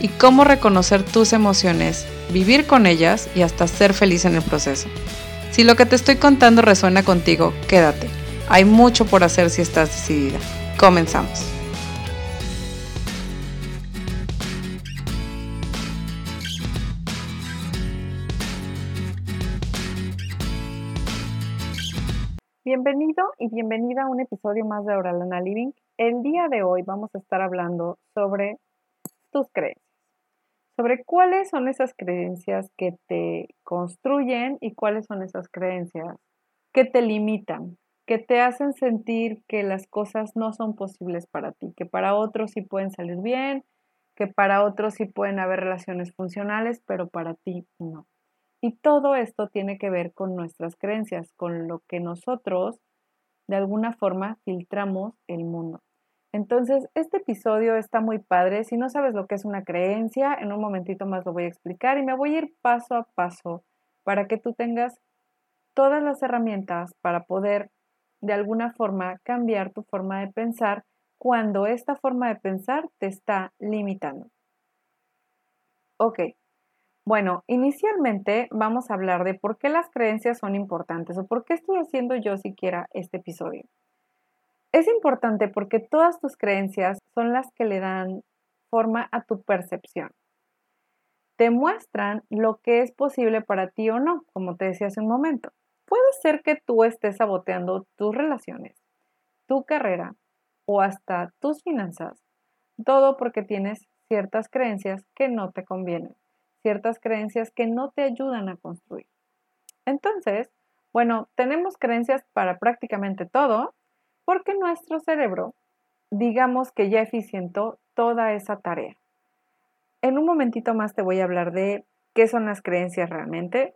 y cómo reconocer tus emociones, vivir con ellas y hasta ser feliz en el proceso. Si lo que te estoy contando resuena contigo, quédate. Hay mucho por hacer si estás decidida. Comenzamos. Bienvenido y bienvenida a un episodio más de Oralana Living. El día de hoy vamos a estar hablando sobre tus creencias sobre cuáles son esas creencias que te construyen y cuáles son esas creencias que te limitan, que te hacen sentir que las cosas no son posibles para ti, que para otros sí pueden salir bien, que para otros sí pueden haber relaciones funcionales, pero para ti no. Y todo esto tiene que ver con nuestras creencias, con lo que nosotros de alguna forma filtramos el mundo. Entonces, este episodio está muy padre. Si no sabes lo que es una creencia, en un momentito más lo voy a explicar y me voy a ir paso a paso para que tú tengas todas las herramientas para poder de alguna forma cambiar tu forma de pensar cuando esta forma de pensar te está limitando. Ok, bueno, inicialmente vamos a hablar de por qué las creencias son importantes o por qué estoy haciendo yo siquiera este episodio. Es importante porque todas tus creencias son las que le dan forma a tu percepción. Te muestran lo que es posible para ti o no, como te decía hace un momento. Puede ser que tú estés saboteando tus relaciones, tu carrera o hasta tus finanzas, todo porque tienes ciertas creencias que no te convienen, ciertas creencias que no te ayudan a construir. Entonces, bueno, tenemos creencias para prácticamente todo porque nuestro cerebro, digamos que ya eficientó toda esa tarea. En un momentito más te voy a hablar de qué son las creencias realmente,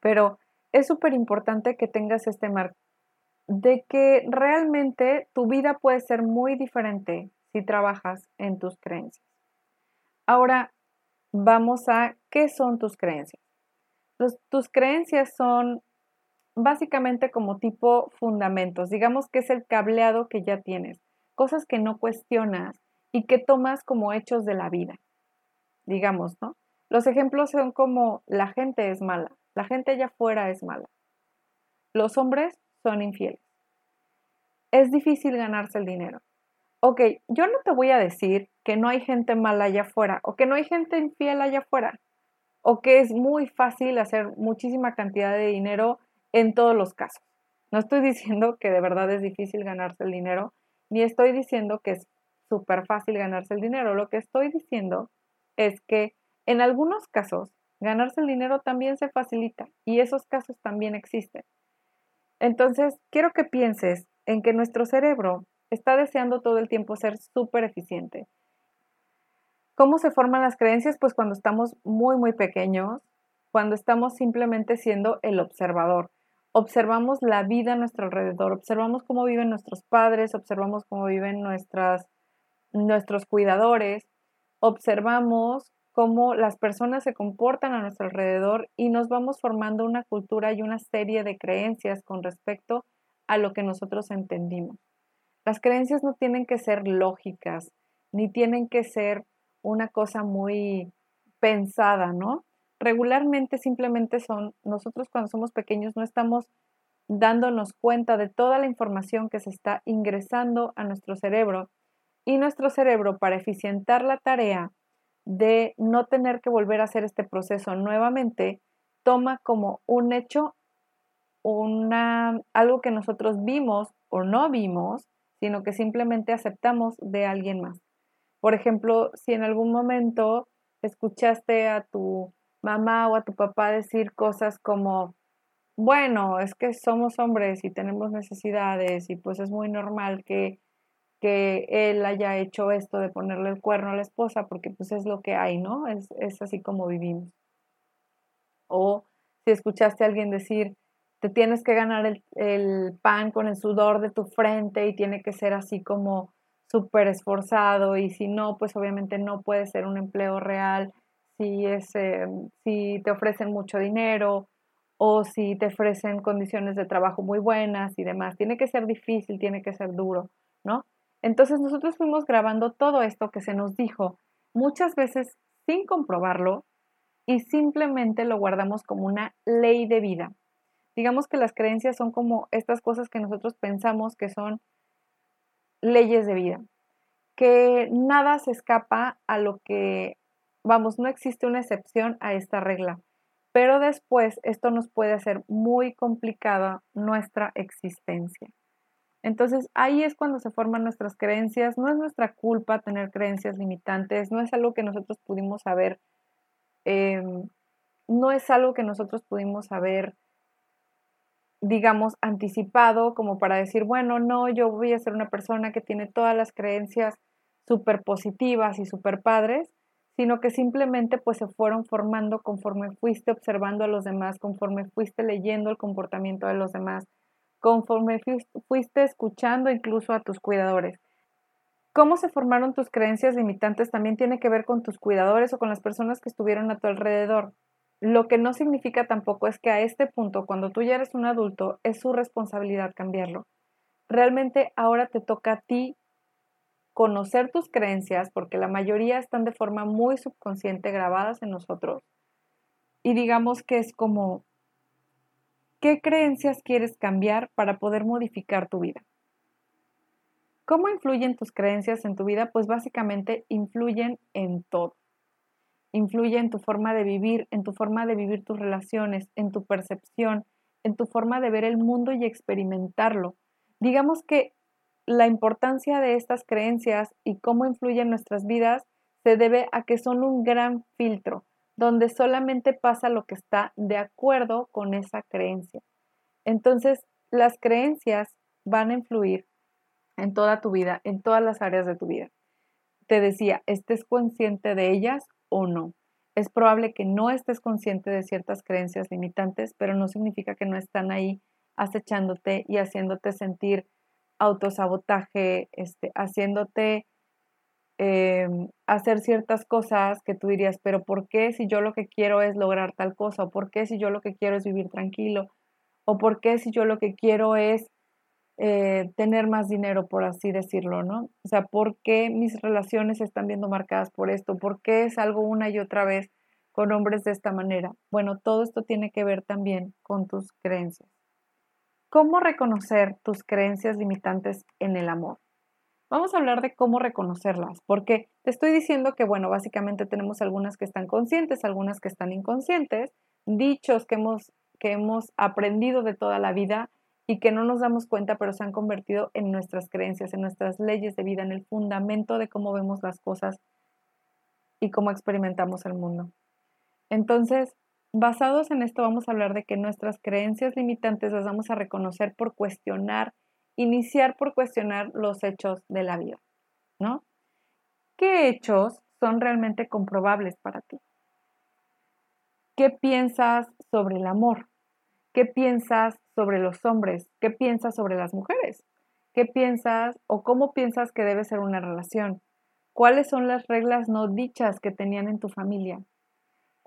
pero es súper importante que tengas este marco de que realmente tu vida puede ser muy diferente si trabajas en tus creencias. Ahora vamos a qué son tus creencias. tus creencias son básicamente como tipo fundamentos, digamos que es el cableado que ya tienes, cosas que no cuestionas y que tomas como hechos de la vida, digamos, ¿no? Los ejemplos son como la gente es mala, la gente allá afuera es mala, los hombres son infieles, es difícil ganarse el dinero. Ok, yo no te voy a decir que no hay gente mala allá afuera o que no hay gente infiel allá afuera o que es muy fácil hacer muchísima cantidad de dinero en todos los casos. No estoy diciendo que de verdad es difícil ganarse el dinero, ni estoy diciendo que es súper fácil ganarse el dinero. Lo que estoy diciendo es que en algunos casos ganarse el dinero también se facilita y esos casos también existen. Entonces, quiero que pienses en que nuestro cerebro está deseando todo el tiempo ser súper eficiente. ¿Cómo se forman las creencias? Pues cuando estamos muy, muy pequeños, cuando estamos simplemente siendo el observador observamos la vida a nuestro alrededor, observamos cómo viven nuestros padres, observamos cómo viven nuestras, nuestros cuidadores, observamos cómo las personas se comportan a nuestro alrededor y nos vamos formando una cultura y una serie de creencias con respecto a lo que nosotros entendimos. Las creencias no tienen que ser lógicas, ni tienen que ser una cosa muy pensada, ¿no? Regularmente simplemente son, nosotros cuando somos pequeños no estamos dándonos cuenta de toda la información que se está ingresando a nuestro cerebro y nuestro cerebro para eficientar la tarea de no tener que volver a hacer este proceso nuevamente, toma como un hecho una, algo que nosotros vimos o no vimos, sino que simplemente aceptamos de alguien más. Por ejemplo, si en algún momento escuchaste a tu mamá o a tu papá decir cosas como, bueno, es que somos hombres y tenemos necesidades y pues es muy normal que, que él haya hecho esto de ponerle el cuerno a la esposa porque pues es lo que hay, ¿no? Es, es así como vivimos. O si escuchaste a alguien decir, te tienes que ganar el, el pan con el sudor de tu frente y tiene que ser así como súper esforzado y si no, pues obviamente no puede ser un empleo real si, es, eh, si te ofrecen mucho dinero o si te ofrecen condiciones de trabajo muy buenas y demás. Tiene que ser difícil, tiene que ser duro, ¿no? Entonces nosotros fuimos grabando todo esto que se nos dijo muchas veces sin comprobarlo y simplemente lo guardamos como una ley de vida. Digamos que las creencias son como estas cosas que nosotros pensamos que son leyes de vida, que nada se escapa a lo que, vamos, no existe una excepción a esta regla, pero después esto nos puede hacer muy complicada nuestra existencia. Entonces ahí es cuando se forman nuestras creencias, no es nuestra culpa tener creencias limitantes, no es algo que nosotros pudimos saber, em, no es algo que nosotros pudimos saber digamos, anticipado como para decir, bueno, no, yo voy a ser una persona que tiene todas las creencias súper positivas y súper padres, sino que simplemente pues se fueron formando conforme fuiste observando a los demás, conforme fuiste leyendo el comportamiento de los demás, conforme fuiste escuchando incluso a tus cuidadores. Cómo se formaron tus creencias limitantes también tiene que ver con tus cuidadores o con las personas que estuvieron a tu alrededor. Lo que no significa tampoco es que a este punto, cuando tú ya eres un adulto, es su responsabilidad cambiarlo. Realmente ahora te toca a ti conocer tus creencias, porque la mayoría están de forma muy subconsciente grabadas en nosotros. Y digamos que es como, ¿qué creencias quieres cambiar para poder modificar tu vida? ¿Cómo influyen tus creencias en tu vida? Pues básicamente influyen en todo influye en tu forma de vivir, en tu forma de vivir tus relaciones, en tu percepción, en tu forma de ver el mundo y experimentarlo. Digamos que la importancia de estas creencias y cómo influyen en nuestras vidas se debe a que son un gran filtro, donde solamente pasa lo que está de acuerdo con esa creencia. Entonces, las creencias van a influir en toda tu vida, en todas las áreas de tu vida. Te decía, estés consciente de ellas o no. Es probable que no estés consciente de ciertas creencias limitantes, pero no significa que no están ahí acechándote y haciéndote sentir autosabotaje, este, haciéndote em, hacer ciertas cosas que tú dirías, pero ¿por qué si yo lo que quiero es lograr tal cosa? ¿O por qué si yo lo que quiero es vivir tranquilo? ¿O por qué si yo lo que quiero es eh, tener más dinero, por así decirlo, ¿no? O sea, ¿por qué mis relaciones se están viendo marcadas por esto? ¿Por qué salgo una y otra vez con hombres de esta manera? Bueno, todo esto tiene que ver también con tus creencias. ¿Cómo reconocer tus creencias limitantes en el amor? Vamos a hablar de cómo reconocerlas, porque te estoy diciendo que, bueno, básicamente tenemos algunas que están conscientes, algunas que están inconscientes, dichos que hemos, que hemos aprendido de toda la vida y que no nos damos cuenta, pero se han convertido en nuestras creencias, en nuestras leyes de vida, en el fundamento de cómo vemos las cosas y cómo experimentamos el mundo. Entonces, basados en esto, vamos a hablar de que nuestras creencias limitantes las vamos a reconocer por cuestionar, iniciar por cuestionar los hechos de la vida, ¿no? ¿Qué hechos son realmente comprobables para ti? ¿Qué piensas sobre el amor? ¿Qué piensas sobre los hombres? ¿Qué piensas sobre las mujeres? ¿Qué piensas o cómo piensas que debe ser una relación? ¿Cuáles son las reglas no dichas que tenían en tu familia?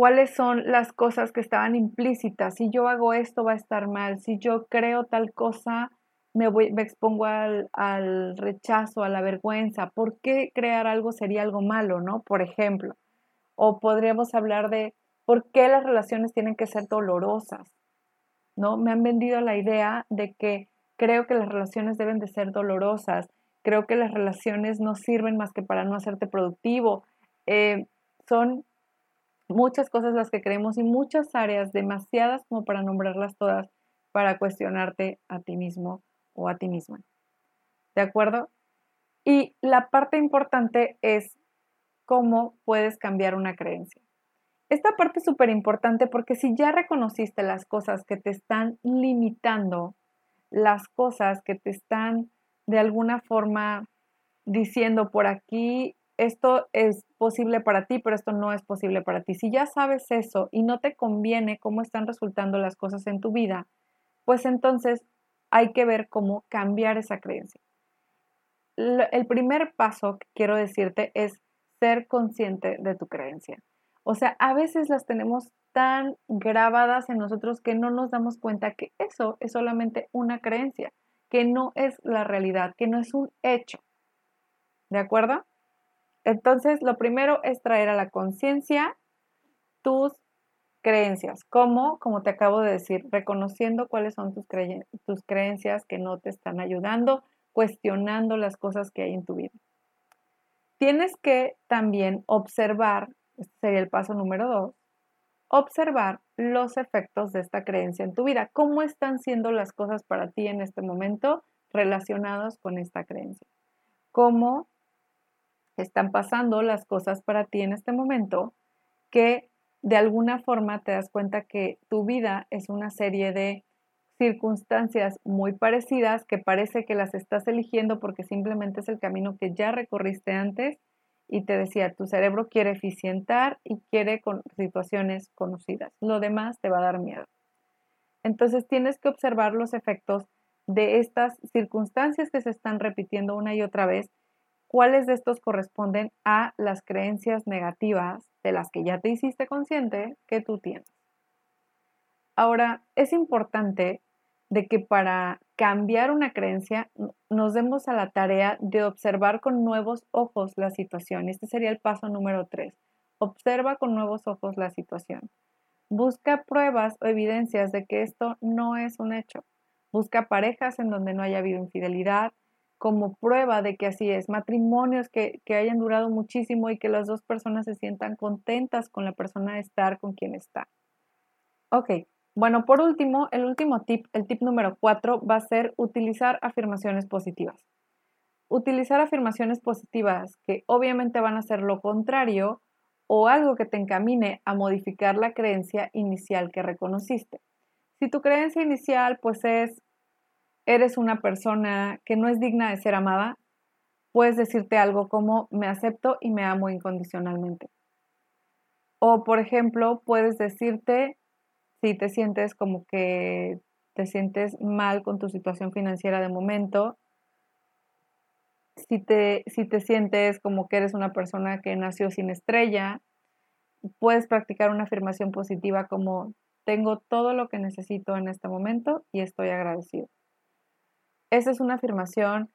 ¿Cuáles son las cosas que estaban implícitas? Si yo hago esto va a estar mal. Si yo creo tal cosa, me, expongo al, al rechazo, a la vergüenza. ¿Por qué crear algo sería algo malo, no? Por ejemplo. O podríamos hablar de por qué las relaciones tienen que ser dolorosas. ¿no? Me han vendido la idea de que creo que las relaciones deben de ser dolorosas, creo que las relaciones no sirven más que para no hacerte productivo. Eh, son muchas cosas las que creemos y muchas áreas, demasiadas como para nombrarlas todas, para cuestionarte a ti mismo o a ti misma. ¿De acuerdo? Y la parte importante es cómo puedes cambiar una creencia. Esta parte es súper importante porque si ya reconociste las cosas que te están limitando, las cosas que te están de alguna forma diciendo por aquí esto es posible para ti, pero esto no es posible para ti. Si ya sabes eso y no te conviene cómo están resultando las cosas en tu vida, pues entonces hay que ver cómo cambiar esa creencia. El primer paso que quiero decirte es ser consciente de tu creencia. O sea, a veces las tenemos tan grabadas en nosotros que no nos damos cuenta que eso es solamente una creencia, que no es la realidad, que no es un hecho. ¿De acuerdo? Entonces, lo primero es traer a la conciencia tus creencias. ¿Cómo? Como te acabo de decir, reconociendo cuáles son tus, tus creencias que no te están ayudando, cuestionando las cosas que hay en tu vida. Tienes que también observar, este sería el paso número dos, observar los efectos de esta creencia en tu vida. ¿Cómo están siendo las cosas para ti en este momento relacionadas con esta creencia? ¿Cómo están pasando las cosas para ti en este momento que de alguna forma te das cuenta que tu vida es una serie de circunstancias muy parecidas que parece que las estás eligiendo porque simplemente es el camino que ya recorriste antes y te decía, tu cerebro quiere eficientar y quiere con situaciones conocidas. Lo demás te va a dar miedo. Entonces tienes que observar los efectos de estas circunstancias que se están repitiendo una y otra vez, cuáles de estos corresponden a las creencias negativas de las que ya te hiciste consciente que tú tienes. Ahora, es importante de que para cambiar una creencia nos demos a la tarea de observar con nuevos ojos la situación. Este sería el paso número tres. Observa con nuevos ojos la situación. Busca pruebas o evidencias de que esto no es un hecho. Busca parejas en donde no haya habido infidelidad como prueba de que así es. Matrimonios que, que hayan durado muchísimo y que las dos personas se sientan contentas con la persona de estar con quien está. Ok, bueno, por último, el último tip, el tip número cuatro, va a ser utilizar afirmaciones positivas. Utilizar afirmaciones positivas que obviamente van a ser lo contrario o algo que te encamine a modificar la creencia inicial que reconociste. Si tu creencia inicial pues es, eres una persona que no es digna de ser amada, puedes decirte algo como me acepto y me amo incondicionalmente. O por ejemplo, puedes decirte si te sientes como que te sientes mal con tu situación financiera de momento, si te, si te sientes como que eres una persona que nació sin estrella, puedes practicar una afirmación positiva como tengo todo lo que necesito en este momento y estoy agradecido. Esa es una afirmación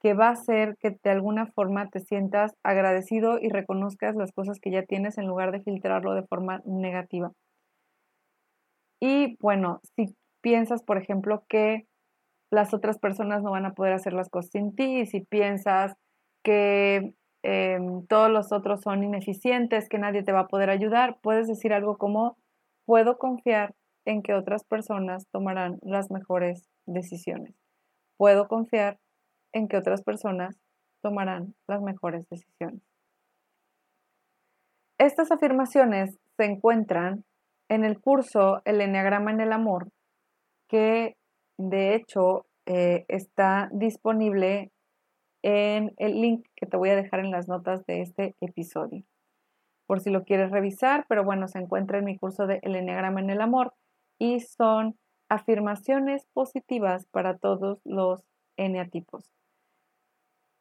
que va a hacer que de alguna forma te sientas agradecido y reconozcas las cosas que ya tienes en lugar de filtrarlo de forma negativa. Y bueno, si piensas, por ejemplo, que las otras personas no van a poder hacer las cosas sin ti, y si piensas que em, todos los otros son ineficientes, que nadie te va a poder ayudar, puedes decir algo como, puedo confiar en que otras personas tomarán las mejores decisiones. Puedo confiar en que otras personas tomarán las mejores decisiones. Estas afirmaciones se encuentran en el curso El Enneagrama en el Amor, que de hecho eh, está disponible en el link que te voy a dejar en las notas de este episodio, por si lo quieres revisar, pero bueno, se encuentra en mi curso de El Enneagrama en el Amor y son afirmaciones positivas para todos los eneatipos.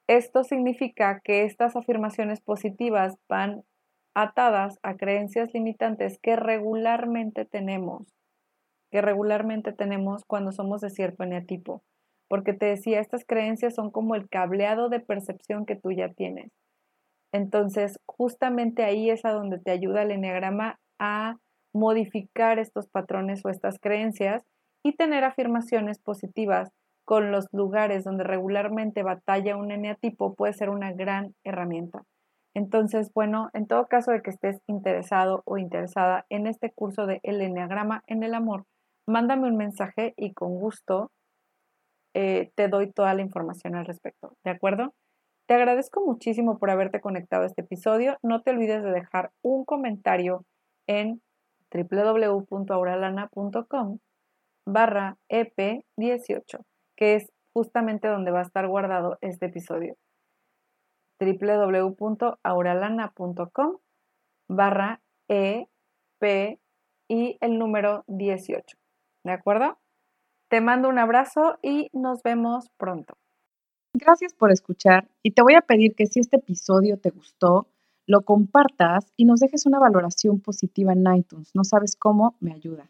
Esto significa que estas afirmaciones positivas van atadas a creencias limitantes que regularmente tenemos, que regularmente tenemos cuando somos de cierto eneatipo. Porque te decía, estas creencias son como el cableado de percepción que tú ya tienes. Entonces, justamente ahí es a donde te ayuda el eneagrama a modificar estos patrones o estas creencias y tener afirmaciones positivas con los lugares donde regularmente batalla un eneatipo puede ser una gran herramienta. Entonces, bueno, en todo caso de que estés interesado o interesada en este curso de El Enneagrama en el Amor, mándame un mensaje y con gusto eh, te doy toda la información al respecto, ¿de acuerdo? Te agradezco muchísimo por haberte conectado a este episodio. No te olvides de dejar un comentario en www.auralana.com barra EP18, que es justamente donde va a estar guardado este episodio. www.auralana.com barra E, P y el número 18. ¿De acuerdo? Te mando un abrazo y nos vemos pronto. Gracias por escuchar y te voy a pedir que si este episodio te gustó, lo compartas y nos dejes una valoración positiva en iTunes. No sabes cómo, me ayuda.